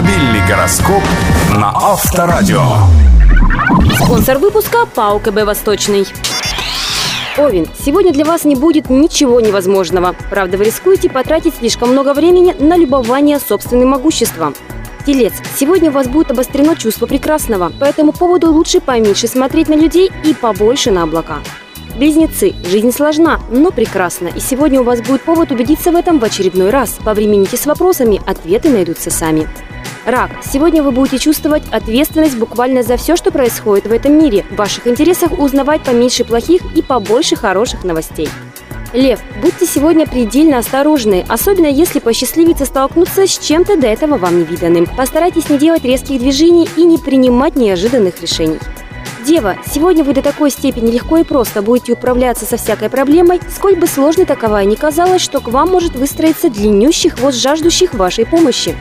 Автомобильный гороскоп на Авторадио. Спонсор выпуска ПАО КБ «Восточный». Овен, сегодня для вас не будет ничего невозможного. Правда, вы рискуете потратить слишком много времени на любование собственным могуществом. Телец, сегодня у вас будет обострено чувство прекрасного, по этому поводу лучше поменьше смотреть на людей и побольше на облака. Близнецы, жизнь сложна, но прекрасна, и сегодня у вас будет повод убедиться в этом в очередной раз. Повремените с вопросами, ответы найдутся сами. Рак, сегодня вы будете чувствовать ответственность буквально за все, что происходит в этом мире. В ваших интересах узнавать поменьше плохих и побольше хороших новостей. Лев, будьте сегодня предельно осторожны, особенно если посчастливится столкнуться с чем-то до этого вам невиданным. Постарайтесь не делать резких движений и не принимать неожиданных решений. Дева, сегодня вы до такой степени легко и просто будете управляться со всякой проблемой, сколь бы сложной таковая ни казалось, что к вам может выстроиться длиннющий хвост жаждущих вашей помощи.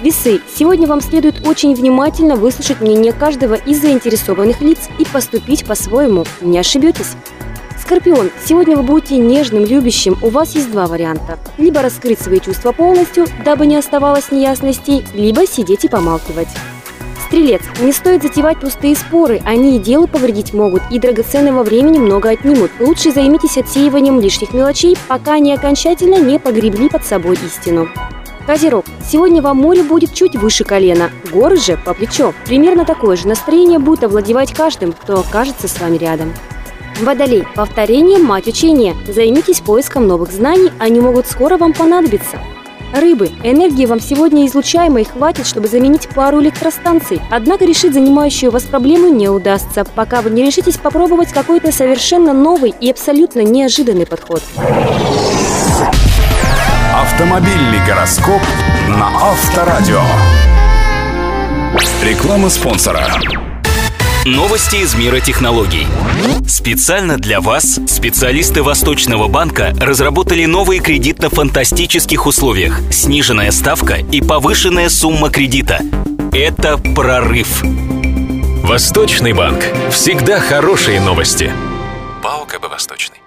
Весы, сегодня вам следует очень внимательно выслушать мнение каждого из заинтересованных лиц и поступить по-своему. Не ошибетесь. Скорпион, сегодня вы будете нежным, любящим. У вас есть два варианта. Либо раскрыть свои чувства полностью, дабы не оставалось неясностей, либо сидеть и помалкивать. Стрелец, не стоит затевать пустые споры, они и делу повредить могут, и драгоценного времени много отнимут. Лучше займитесь отсеиванием лишних мелочей, пока они окончательно не погребли под собой истину. Козерог, сегодня вам море будет чуть выше колена, горы же по плечо. Примерно такое же настроение будет овладевать каждым, кто окажется с вами рядом. Водолей, повторение – мать учения. Займитесь поиском новых знаний, они могут скоро вам понадобиться. Рыбы. Энергии вам сегодня излучаемой хватит, чтобы заменить пару электростанций. Однако решить занимающую вас проблему не удастся, пока вы не решитесь попробовать какой-то совершенно новый и абсолютно неожиданный подход. Автомобильный гороскоп на Авторадио. Реклама спонсора. Новости из мира технологий. Специально для вас специалисты Восточного банка разработали новые кредит на фантастических условиях. Сниженная ставка и повышенная сумма кредита. Это прорыв. Восточный банк. Всегда хорошие новости. ПАО КБ «Восточный».